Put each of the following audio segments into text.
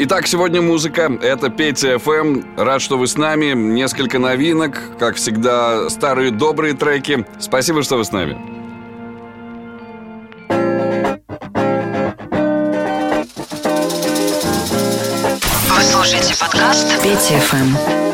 Итак, сегодня музыка. Это Петя ФМ. Рад, что вы с нами. Несколько новинок. Как всегда, старые добрые треки. Спасибо, что вы с нами. Вы слушаете подкаст Петя ФМ.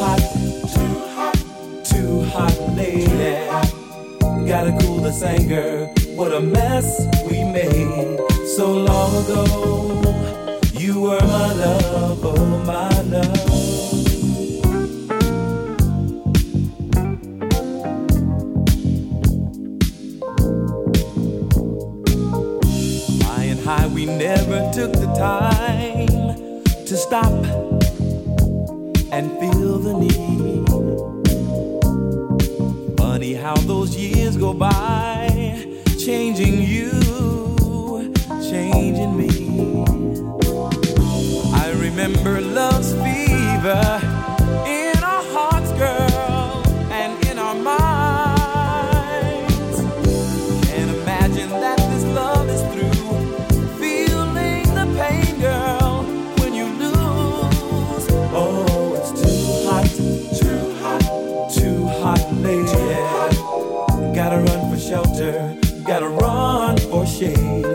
hot, too hot, too hot, lady. Gotta cool this anger. What a mess we made so long ago. You were my love, oh my love. High, we never took the time to stop the need. Funny how those years go by, changing you, changing me. I remember love's fever shade.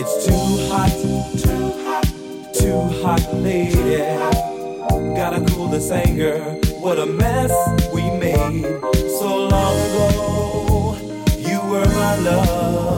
It's too hot, too hot, too hot, lady. Gotta cool this anger. What a mess we made so long ago. You were my love.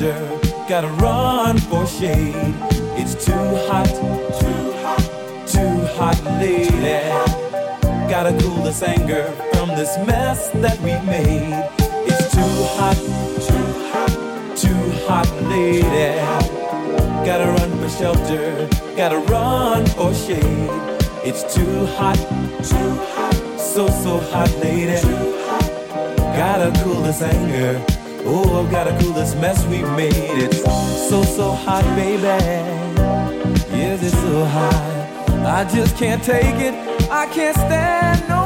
Gotta run for shade. It's too hot, too hot, too hot, lady. Gotta cool this anger from this mess that we made. It's too hot, too hot, too hot, lady. Gotta run for shelter, gotta run for shade. It's too hot, too hot, so so hot, lady. Gotta cool this anger. Oh, I've gotta coolest mess we've made. It's so, so hot, baby. Yes, it's so hot. I just can't take it. I can't stand no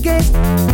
again.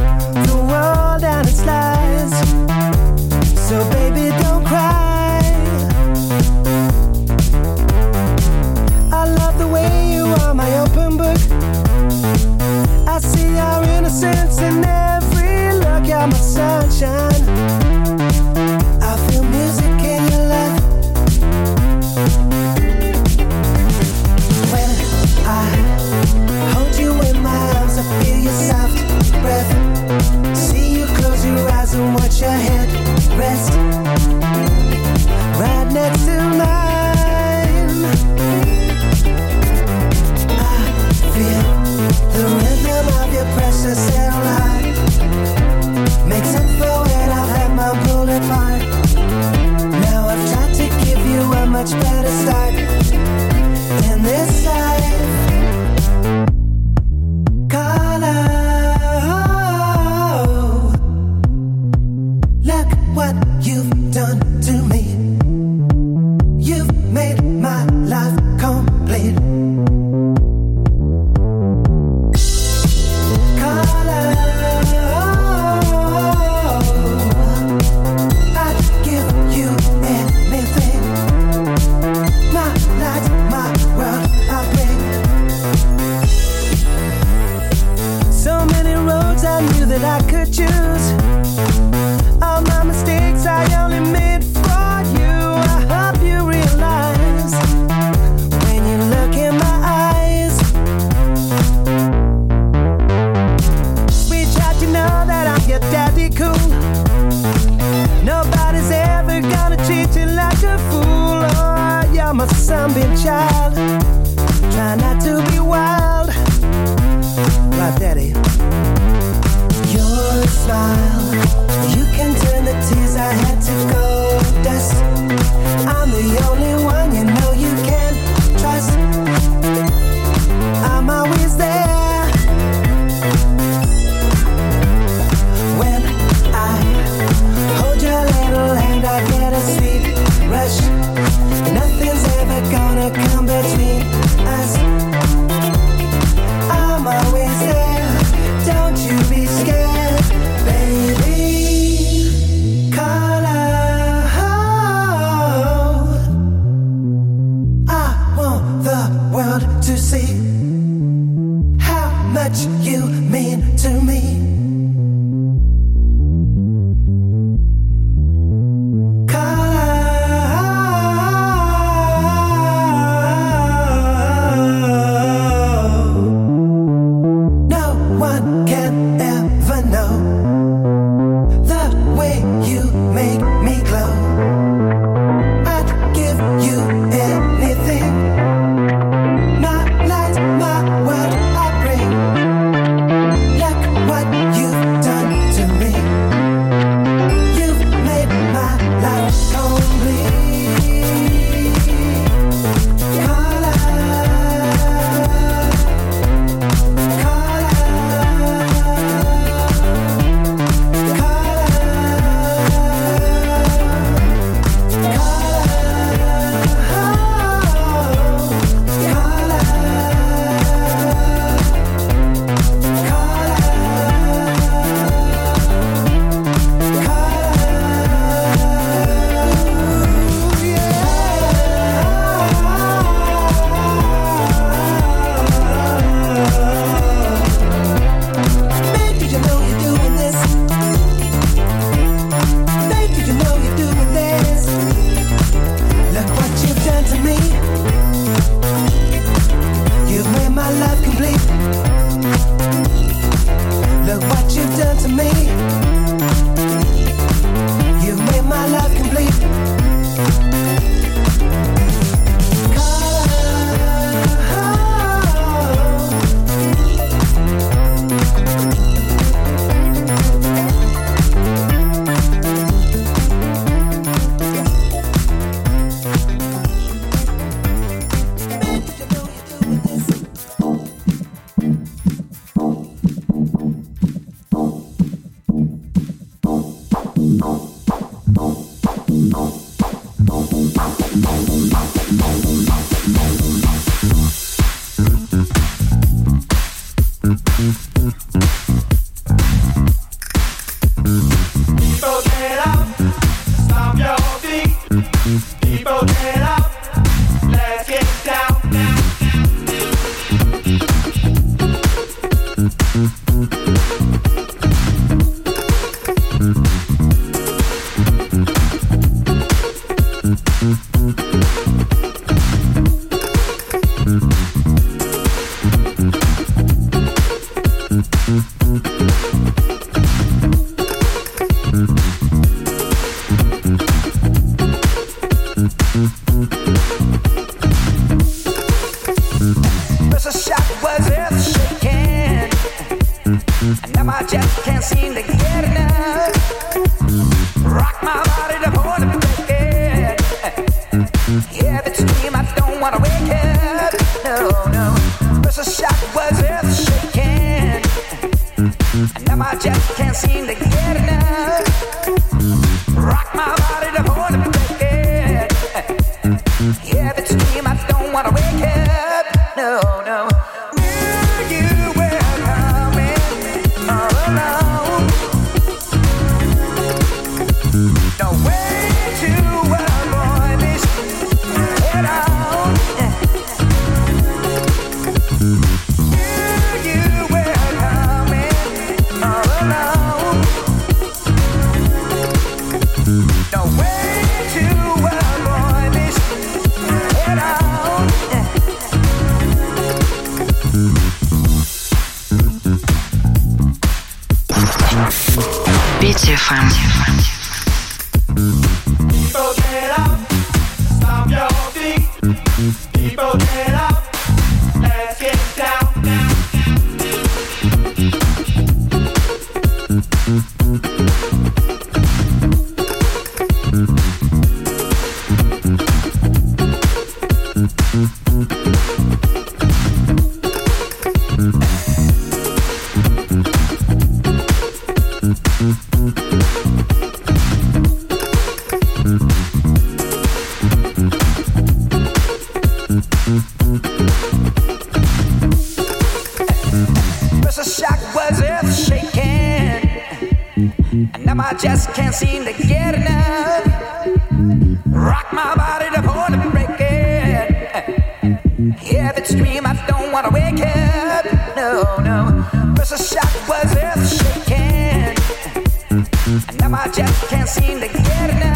my just can't seem to get enough.